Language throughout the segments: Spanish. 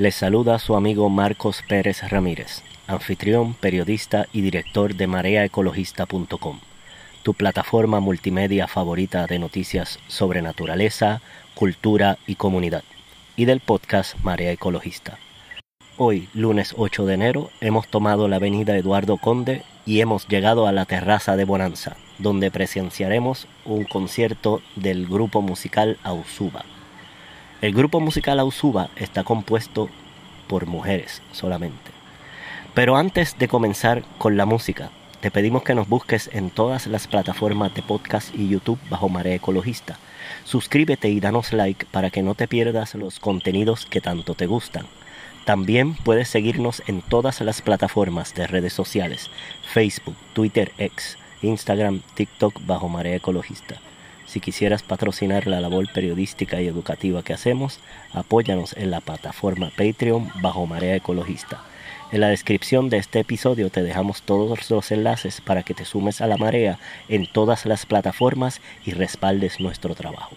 Les saluda su amigo Marcos Pérez Ramírez, anfitrión, periodista y director de mareaecologista.com, tu plataforma multimedia favorita de noticias sobre naturaleza, cultura y comunidad, y del podcast Marea Ecologista. Hoy, lunes 8 de enero, hemos tomado la avenida Eduardo Conde y hemos llegado a la terraza de Bonanza, donde presenciaremos un concierto del grupo musical Ausuba. El grupo musical Ausuba está compuesto por mujeres solamente. Pero antes de comenzar con la música, te pedimos que nos busques en todas las plataformas de podcast y YouTube bajo Marea Ecologista. Suscríbete y danos like para que no te pierdas los contenidos que tanto te gustan. También puedes seguirnos en todas las plataformas de redes sociales, Facebook, Twitter, X, Instagram, TikTok bajo Marea Ecologista. Si quisieras patrocinar la labor periodística y educativa que hacemos, apóyanos en la plataforma Patreon bajo Marea Ecologista. En la descripción de este episodio te dejamos todos los enlaces para que te sumes a la marea en todas las plataformas y respaldes nuestro trabajo.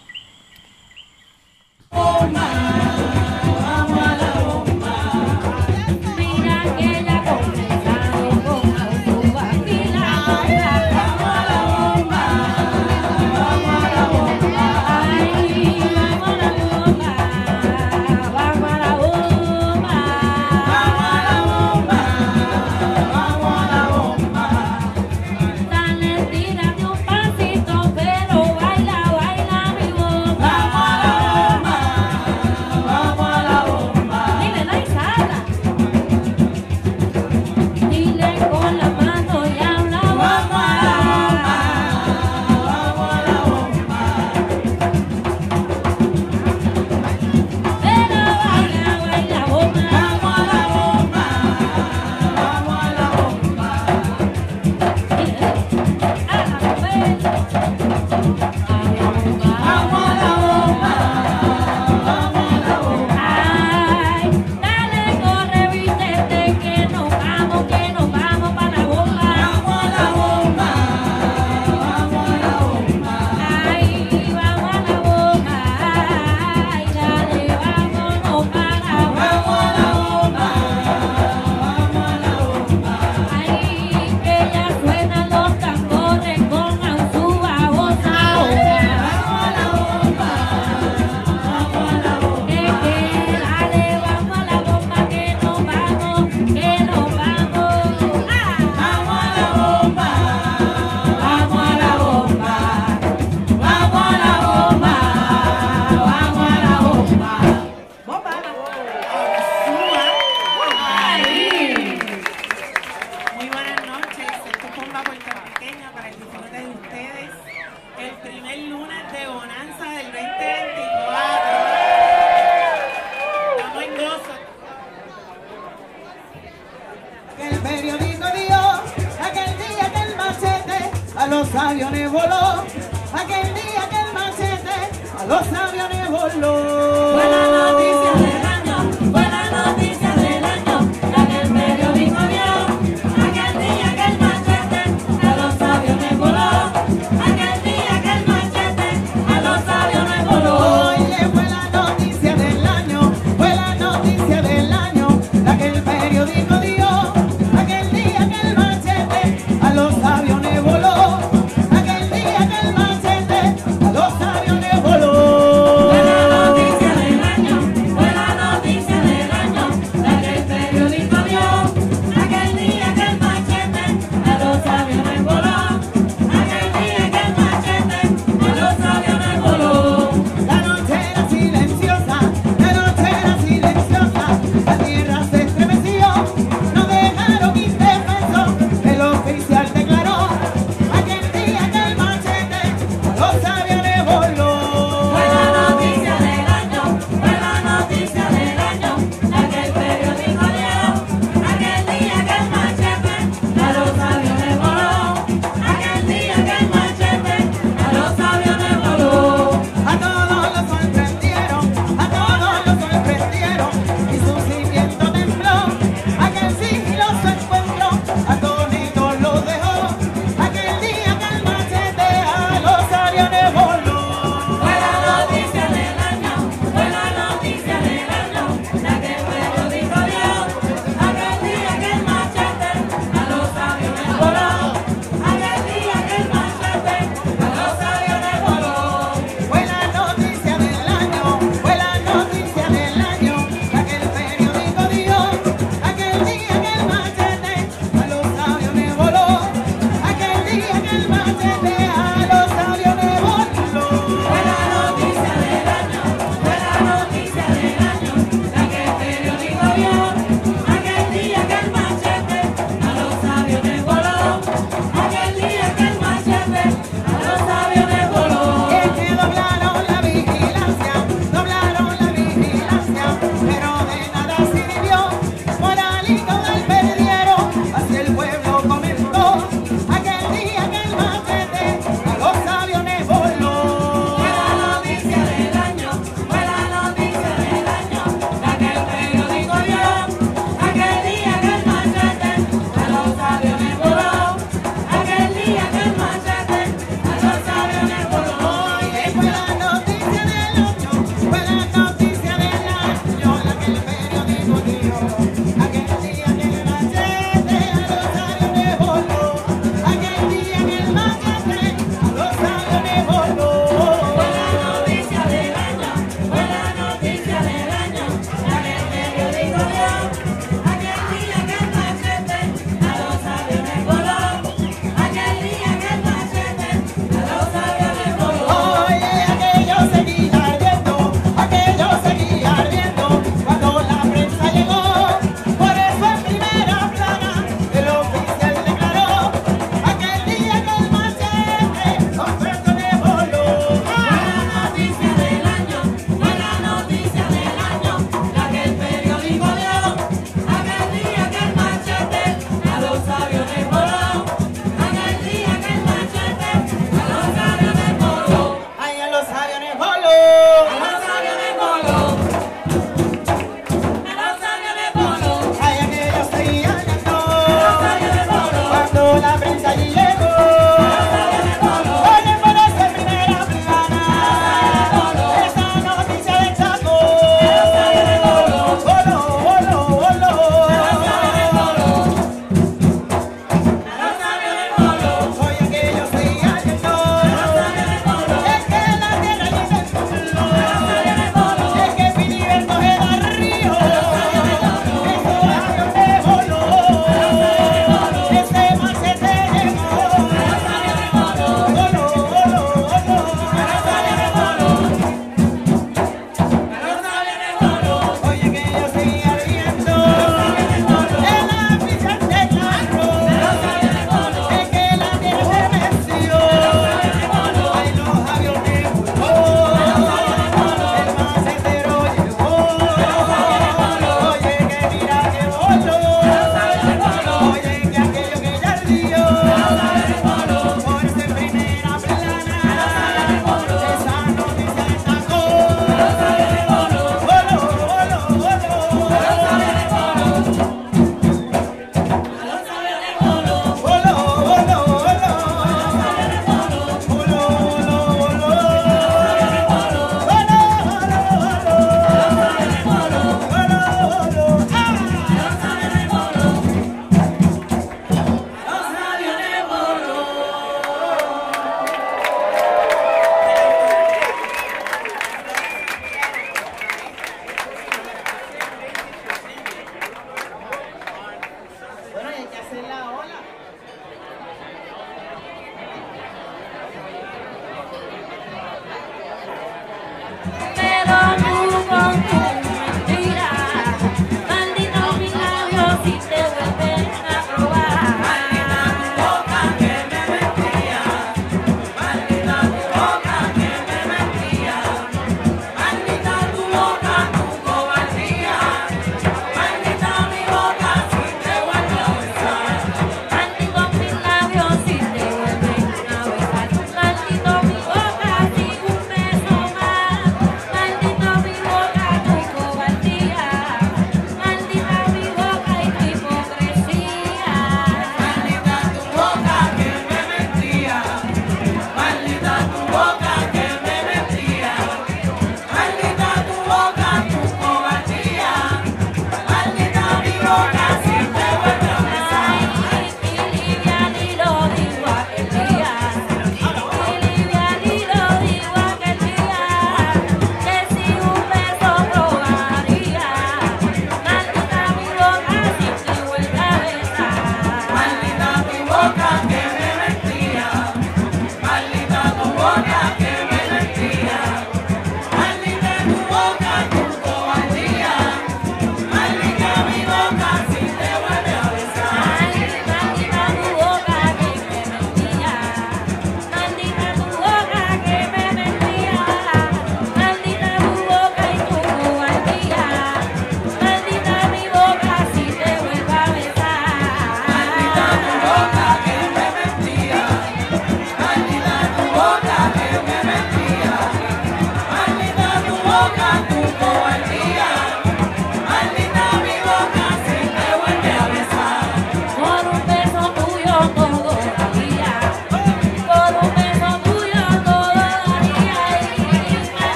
Buena noticia del año.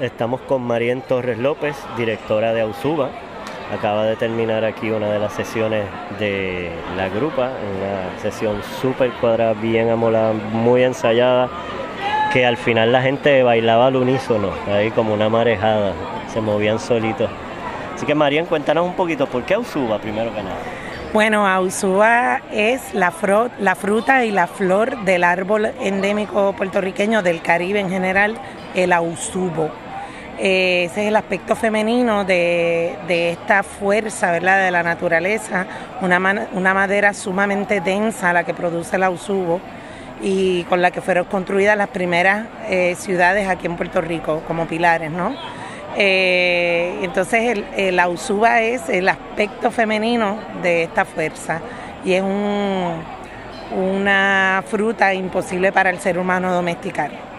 Estamos con Marien Torres López, directora de Ausuba. Acaba de terminar aquí una de las sesiones de la grupa, una sesión súper cuadrada, bien amolada, muy ensayada, que al final la gente bailaba al unísono, ahí como una marejada, se movían solitos. Así que Marien, cuéntanos un poquito, ¿por qué Ausuba primero que nada? Bueno, Ausuba es la, la fruta y la flor del árbol endémico puertorriqueño del Caribe en general, el ausubo. Eh, ese es el aspecto femenino de, esta fuerza ¿verdad? de la naturaleza, una, una, madera sumamente densa la que produce el ausubo y con la que fueron construidas las primeras eh, ciudades aquí en Puerto Rico como pilares, ¿no? Eh, entonces el, el, ausuba es el aspecto femenino de esta fuerza y es un, una fruta imposible para el ser humano domesticar.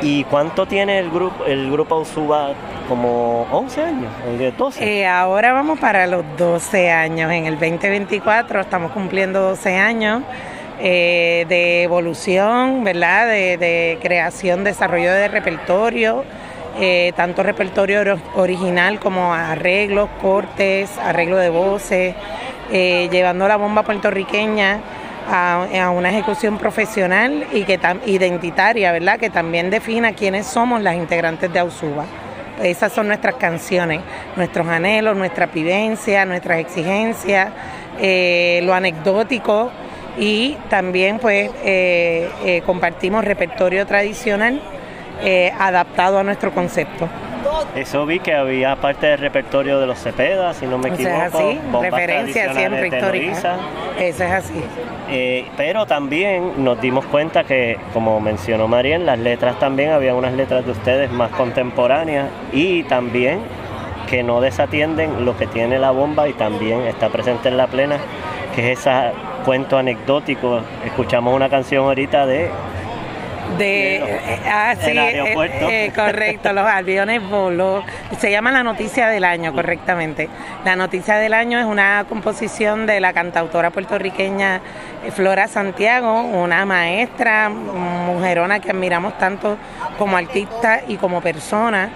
¿Y cuánto tiene el grupo el grupo Ausuba? Como 11 años, 12. Eh, ahora vamos para los 12 años. En el 2024 estamos cumpliendo 12 años eh, de evolución, ¿verdad? De, creación, desarrollo de repertorio, eh, tanto repertorio original como arreglos, cortes, arreglo de voces, llevando la bomba puertorriqueña a, una ejecución profesional y que identitaria, ¿verdad? Que también defina quiénes somos las integrantes de Ausuba. Esas son nuestras canciones, nuestros anhelos, nuestra vivencia, nuestras exigencias, eh, lo anecdótico y también pues eh, eh, compartimos repertorio tradicional adaptado a nuestro concepto. Eso vi que había parte del repertorio de los Cepeda, si no me equivoco. Eso es así, referencia siempre histórica. Eso es así. Eh, pero también nos dimos cuenta que, como mencionó Mariel, las letras también, había unas letras de ustedes más contemporáneas y también que no desatienden lo que tiene la bomba y también está presente en la plena, que es ese cuento anecdótico. Escuchamos una canción ahorita de de, eh, ah, sí, eh, eh, correcto, los aviones voló. Se llama La Noticia del Año, correctamente. La Noticia del Año es una composición de la cantautora puertorriqueña Flora Santiago, una maestra, mujerona que admiramos tanto como artista y como persona.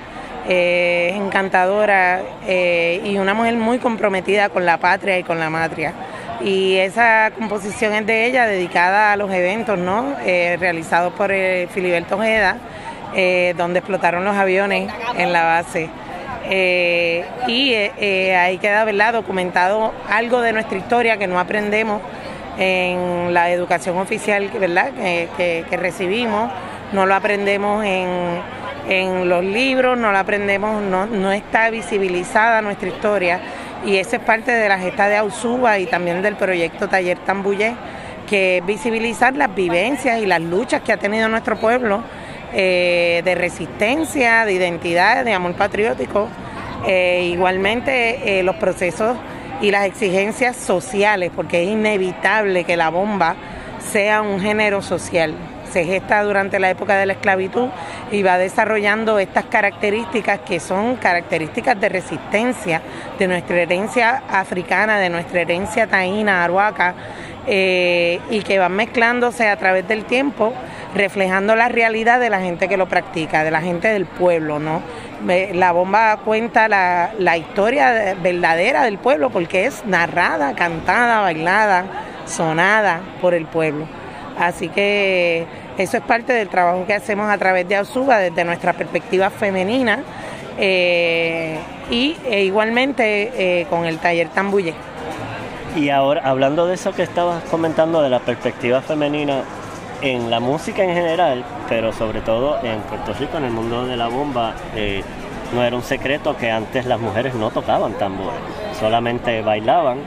Es encantadora y una mujer muy comprometida con la patria y con la matria y esa composición es de ella dedicada a los eventos ¿no? Eh, realizados por eh, Filiberto Ojeda, eh, donde explotaron los aviones en la base. y ahí queda ¿verdad? documentado algo de nuestra historia que no aprendemos en la educación oficial ¿verdad? Que, recibimos, no lo aprendemos en, los libros, no lo aprendemos, no, no está visibilizada nuestra historia y esa es parte de la gesta de Ausuba y también del proyecto Taller Tambuye, que es visibilizar las vivencias y las luchas que ha tenido nuestro pueblo eh, de resistencia, de identidad, de amor patriótico, eh, igualmente eh, los procesos y las exigencias sociales, porque es inevitable que la bomba sea un género social se gesta durante la época de la esclavitud y va desarrollando estas características que son características de resistencia de nuestra herencia africana, de nuestra herencia taína, aruaca, eh, y que van mezclándose a través del tiempo, reflejando la realidad de la gente que lo practica, de la gente del pueblo, ¿no? La bomba cuenta la, la historia verdadera del pueblo porque es narrada, cantada, bailada, sonada por el pueblo. Así que eso es parte del trabajo que hacemos a través de AUSUBA desde nuestra perspectiva femenina eh, y e igualmente eh, con el taller Tambuye. Y ahora, hablando de eso que estabas comentando de la perspectiva femenina en la música en general, pero sobre todo en Puerto Rico, en el mundo de la bomba, eh, no era un secreto que antes las mujeres no tocaban tambores, solamente bailaban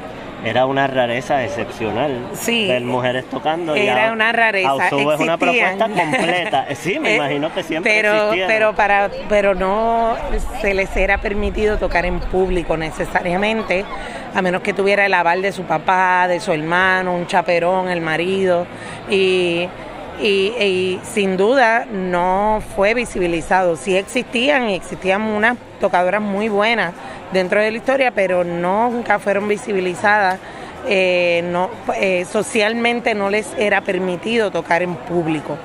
era una rareza excepcional sí, ver mujeres tocando. Era una rareza. es una propuesta completa. Sí, me eh, imagino que siempre pero, Pero, para, pero no se les era permitido tocar en público necesariamente, a menos que tuviera el aval de su papá, de su hermano, un chaperón, el marido. Y, y, sin duda no fue visibilizado. Sí existían y existían unas tocadoras muy buenas dentro de la historia, pero nunca fueron visibilizadas. Eh, no, eh, socialmente no les era permitido tocar en público,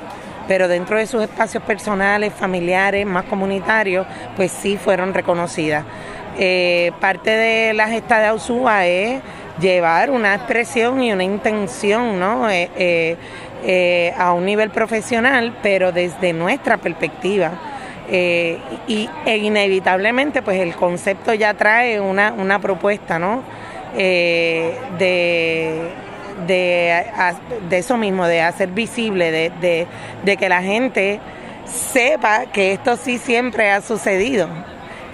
pero dentro de sus espacios personales, familiares, más comunitarios, pues sí fueron reconocidas. Eh, parte de la gesta de Ausúa es llevar una expresión y una intención ¿no? A un nivel profesional, pero desde nuestra perspectiva eh, y e inevitablemente pues el concepto ya trae una, una propuesta ¿no? Eh, de, de, de, eso mismo, de hacer visible, de, de que la gente sepa que esto sí siempre ha sucedido.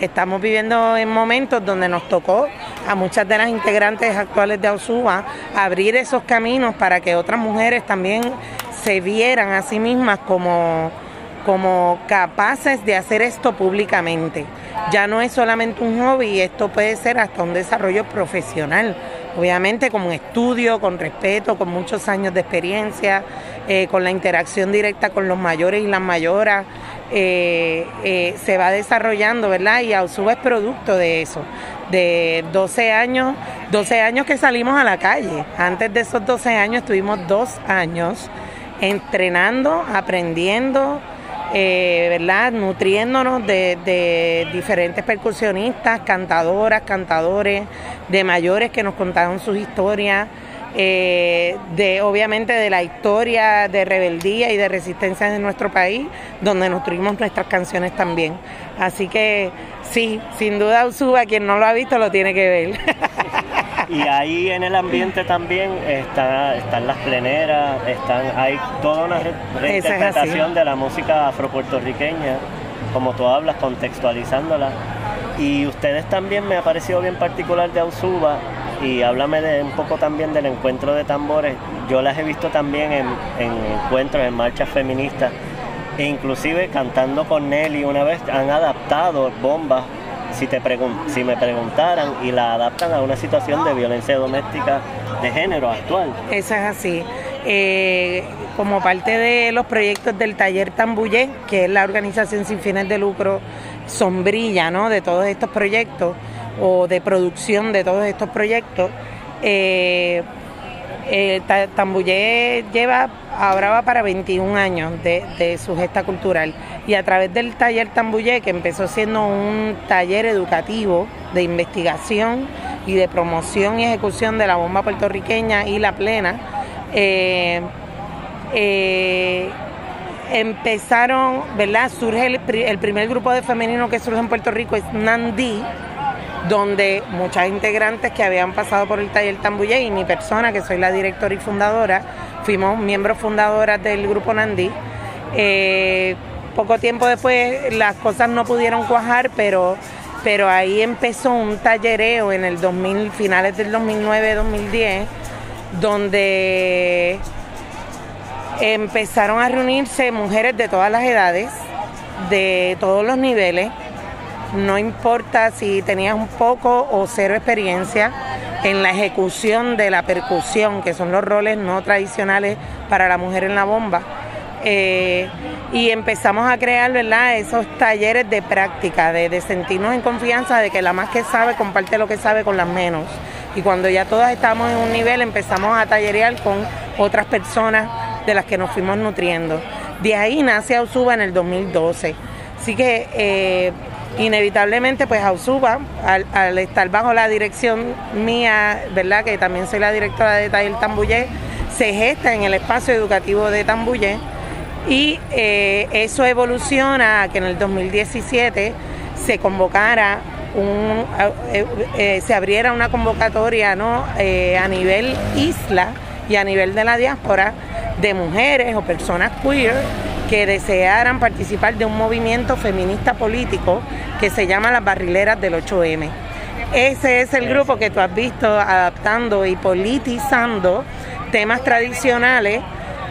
Estamos viviendo en momentos donde nos tocó a muchas de las integrantes actuales de AUSUBA abrir esos caminos para que otras mujeres también se vieran a sí mismas como como capaces de hacer esto públicamente. Ya no es solamente un hobby, esto puede ser hasta un desarrollo profesional, obviamente con estudio, con respeto, con muchos años de experiencia, eh, con la interacción directa con los mayores y las mayoras, eh, eh, se va desarrollando, ¿verdad? Y Ausuba es producto de eso, de 12 años, 12 años que salimos a la calle. Antes de esos 12 años estuvimos dos años entrenando, aprendiendo, eh, ¿verdad? Nutriéndonos de, diferentes percusionistas, cantadoras, cantadores, de mayores que nos contaron sus historias, eh, de obviamente de la historia de rebeldía y de resistencia de nuestro país, donde nutrimos nuestras canciones también. Así que sí, sin duda Usuba, quien no lo ha visto lo tiene que ver. Y ahí en el ambiente también está, están las pleneras, están, hay toda una reinterpretación de la música afropuertorriqueña como tú hablas, contextualizándola. Y ustedes también me ha parecido bien particular de Ausuba y háblame de, un poco también del encuentro de tambores. Yo las he visto también en, en encuentros, en marchas feministas e inclusive cantando con Nelly una vez han adaptado bombas si, te si me preguntaran y la adaptan a una situación de violencia doméstica de género actual. Eso es así. Eh, como parte de los proyectos del taller Tambullé, que es la organización sin fines de lucro sombrilla ¿no? de todos estos proyectos o de producción de todos estos proyectos, eh, eh, lleva, ahora va para 21 años de, su gesta cultural y a través del taller Tambullé, que empezó siendo un taller educativo de investigación y de promoción y ejecución de la bomba puertorriqueña y la plena, eh, eh, empezaron, ¿verdad? Surge el, el, primer grupo de femenino que surge en Puerto Rico es Nandí, donde muchas integrantes que habían pasado por el taller Tambuye y mi persona, que soy la directora y fundadora, fuimos miembros fundadoras del grupo Nandí. Eh, poco tiempo después las cosas no pudieron cuajar, pero, pero ahí empezó un tallereo en el 2000, finales del 2009-2010, donde empezaron a reunirse mujeres de todas las edades, de todos los niveles, no importa si tenías un poco o cero experiencia en la ejecución de la percusión, que son los roles no tradicionales para la mujer en la bomba. Eh, y empezamos a crear ¿verdad? esos talleres de práctica, de, sentirnos en confianza de que la más que sabe comparte lo que sabe con las menos. Y cuando ya todas estamos en un nivel, empezamos a tallerear con otras personas de las que nos fuimos nutriendo. De ahí nace Ausuba en el 2012. Así que eh, inevitablemente pues Ausuba, al, estar bajo la dirección mía, ¿verdad? Que también soy la directora de Taller Tambullé, se gesta en el espacio educativo de Tambullé y eh, eso evoluciona a que en el 2017 se convocara un, eh, eh, se abriera una convocatoria ¿no? a nivel isla y a nivel de la diáspora de mujeres o personas queer que desearan participar de un movimiento feminista político que se llama las barrileras del 8M. Ese es el grupo que tú has visto adaptando y politizando temas tradicionales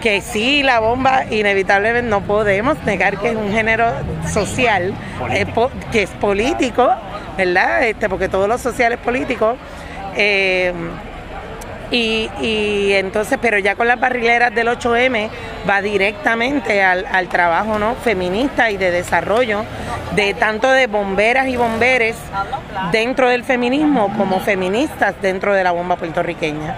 que sí, la bomba inevitablemente no podemos negar que es un género social, eh, que es político, ¿verdad? Este, porque todo lo social es político. Eh, y, y, entonces, pero ya con las barrileras del 8M va directamente al, trabajo ¿no? feminista y de desarrollo de tanto de bomberas y bomberes dentro del feminismo como feministas dentro de la bomba puertorriqueña.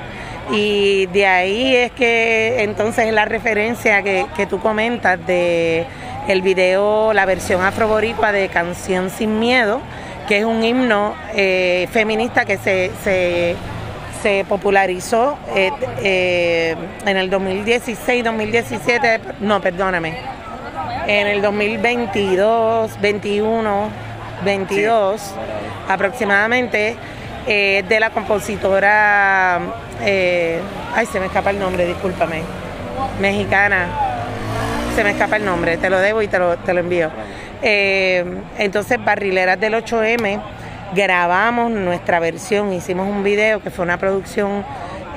Y de ahí es que entonces la referencia que, que tú comentas de el video, la versión afroboricua de Canción Sin Miedo, que es un himno eh, feminista que se, se se popularizó eh, eh, en el 2016, 2017, no, perdóname, en el 2022, 21, 22 aproximadamente, eh, de la compositora, ay, se me escapa el nombre, discúlpame, mexicana, se me escapa el nombre, te lo debo y te lo, te lo envío. entonces, Barrileras del 8M grabamos nuestra versión, hicimos un video que fue una producción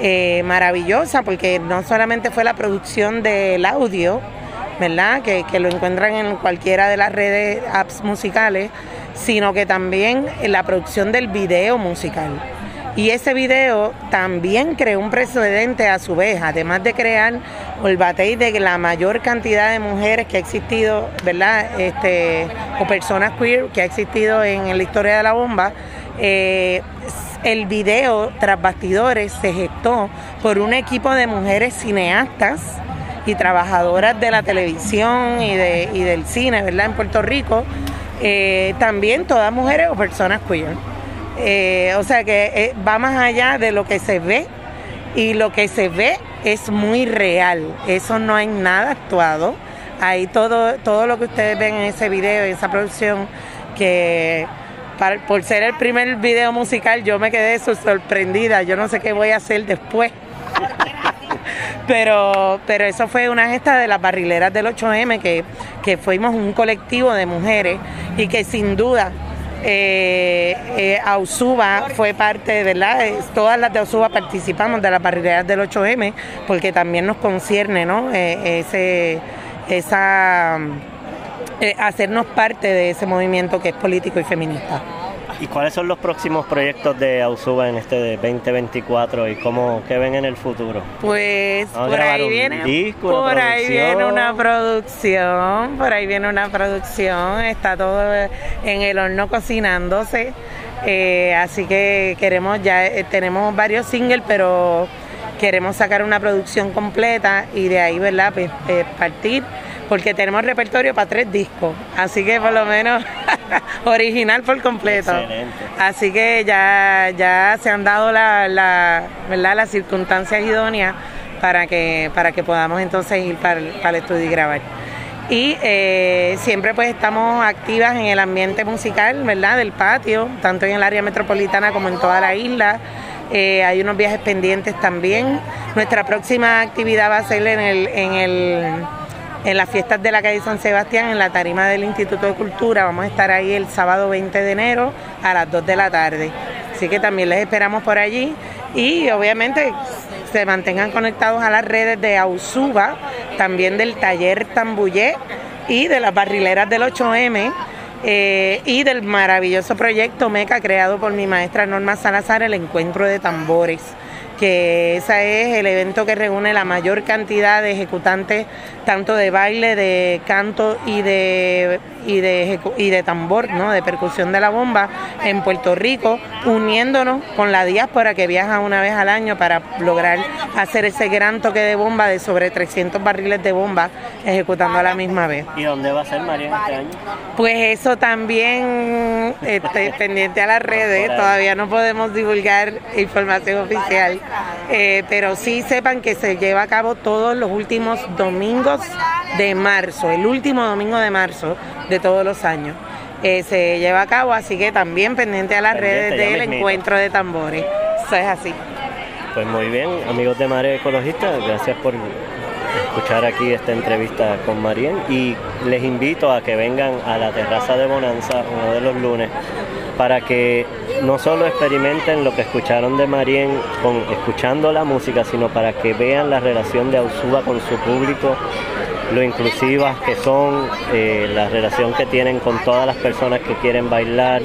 eh, maravillosa porque no solamente fue la producción del audio, ¿verdad? Que, que, lo encuentran en cualquiera de las redes apps musicales, sino que también en la producción del video musical. Y ese video también creó un precedente a su vez, además de crear el batey de la mayor cantidad de mujeres que ha existido, ¿verdad? Este, o personas queer que ha existido en, la historia de la bomba. Eh, el video tras bastidores se gestó por un equipo de mujeres cineastas y trabajadoras de la televisión y, de, del cine, ¿verdad? En Puerto Rico. Eh, también todas mujeres o personas queer. Eh, o sea que eh, va más allá de lo que se ve y lo que se ve es muy real. Eso no hay nada actuado. Ahí todo, todo lo que ustedes ven en ese video, en esa producción, que por ser el primer video musical yo me quedé sorprendida. Yo no sé qué voy a hacer después. pero, pero eso fue una gesta de las barrileras del 8M, que, que fuimos un colectivo de mujeres y que sin duda eh, eh, Ausuba fue parte, ¿verdad? Todas las de Ausuba participamos de las barrileras del 8M porque también nos concierne, ¿no? Eh, ese, esa, eh, hacernos parte de ese movimiento que es político y feminista. ¿Y cuáles son los próximos proyectos de Ausuba en este de 2024 y cómo qué ven en el futuro? Pues por ahí viene por ahí viene una producción, por ahí viene una producción, está todo en el horno cocinándose. Eh, así que queremos ya eh, tenemos varios singles, pero queremos sacar una producción completa y de ahí, ¿verdad? Pues, eh, partir porque tenemos repertorio para tres discos, así que por lo menos original por completo. Así que ya, ya se han dado la, la, ¿verdad? las circunstancias idóneas para que, para que podamos entonces ir para, el estudio y grabar. Y eh, siempre pues estamos activas en el ambiente musical, ¿verdad? Del patio, tanto en el área metropolitana como en toda la isla. Eh, hay unos viajes pendientes también. Nuestra próxima actividad va a ser en el, en el en las fiestas de la calle San Sebastián, en la tarima del Instituto de Cultura. Vamos a estar ahí el sábado 20 de enero a las 2 de la tarde. Así que también les esperamos por allí y obviamente se mantengan conectados a las redes de Ausuba, también del taller Tambullé y de las barrileras del 8M. Eh, y del maravilloso proyecto MECA creado por mi maestra Norma Salazar, el encuentro de tambores que ese es el evento que reúne la mayor cantidad de ejecutantes, tanto de baile, de canto y de, y de, y de tambor, ¿no? de percusión de la bomba en Puerto Rico, uniéndonos con la diáspora que viaja una vez al año para lograr hacer ese gran toque de bomba de sobre 300 barriles de bomba ejecutando a la misma vez. ¿Y dónde va a ser María este año? Pues eso también este, pendiente a las redes, todavía no podemos divulgar información oficial eh, pero sí sepan que se lleva a cabo todos los últimos domingos de marzo, el último domingo de marzo de todos los años. Eh, se lleva a cabo, así que también pendiente a las redes del encuentro de tambores. Eso es así. Pues muy bien, amigos de Mare Ecologista, gracias por escuchar aquí esta entrevista con Marien y les invito a que vengan a la terraza de Bonanza uno de los lunes para que no solo experimenten lo que escucharon de Marien con escuchando la música, sino para que vean la relación de Ausuba con su público, lo inclusivas que son, eh, la relación que tienen con todas las personas que quieren bailar,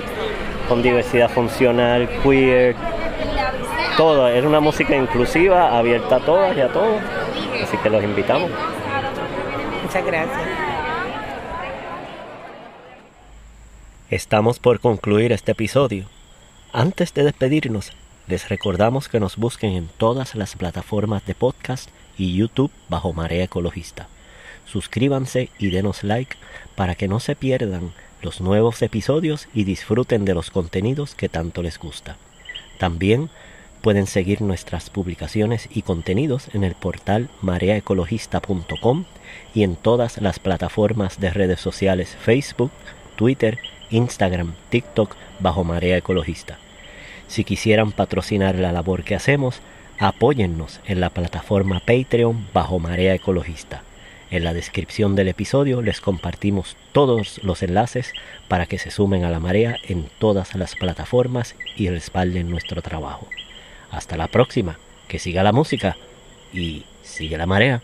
con diversidad funcional, queer, todo. Es una música inclusiva, abierta a todas y a todos. Así que los invitamos. Muchas gracias. Estamos por concluir este episodio. Antes de despedirnos, les recordamos que nos busquen en todas las plataformas de podcast y YouTube bajo Marea Ecologista. Suscríbanse y denos like para que no se pierdan los nuevos episodios y disfruten de los contenidos que tanto les gusta. También pueden seguir nuestras publicaciones y contenidos en el portal mareaecologista.com y en todas las plataformas de redes sociales Facebook, Twitter Instagram, TikTok bajo Marea Ecologista. Si quisieran patrocinar la labor que hacemos, apóyennos en la plataforma Patreon bajo Marea Ecologista. En la descripción del episodio les compartimos todos los enlaces para que se sumen a la marea en todas las plataformas y respalden nuestro trabajo. Hasta la próxima, que siga la música y sigue la marea.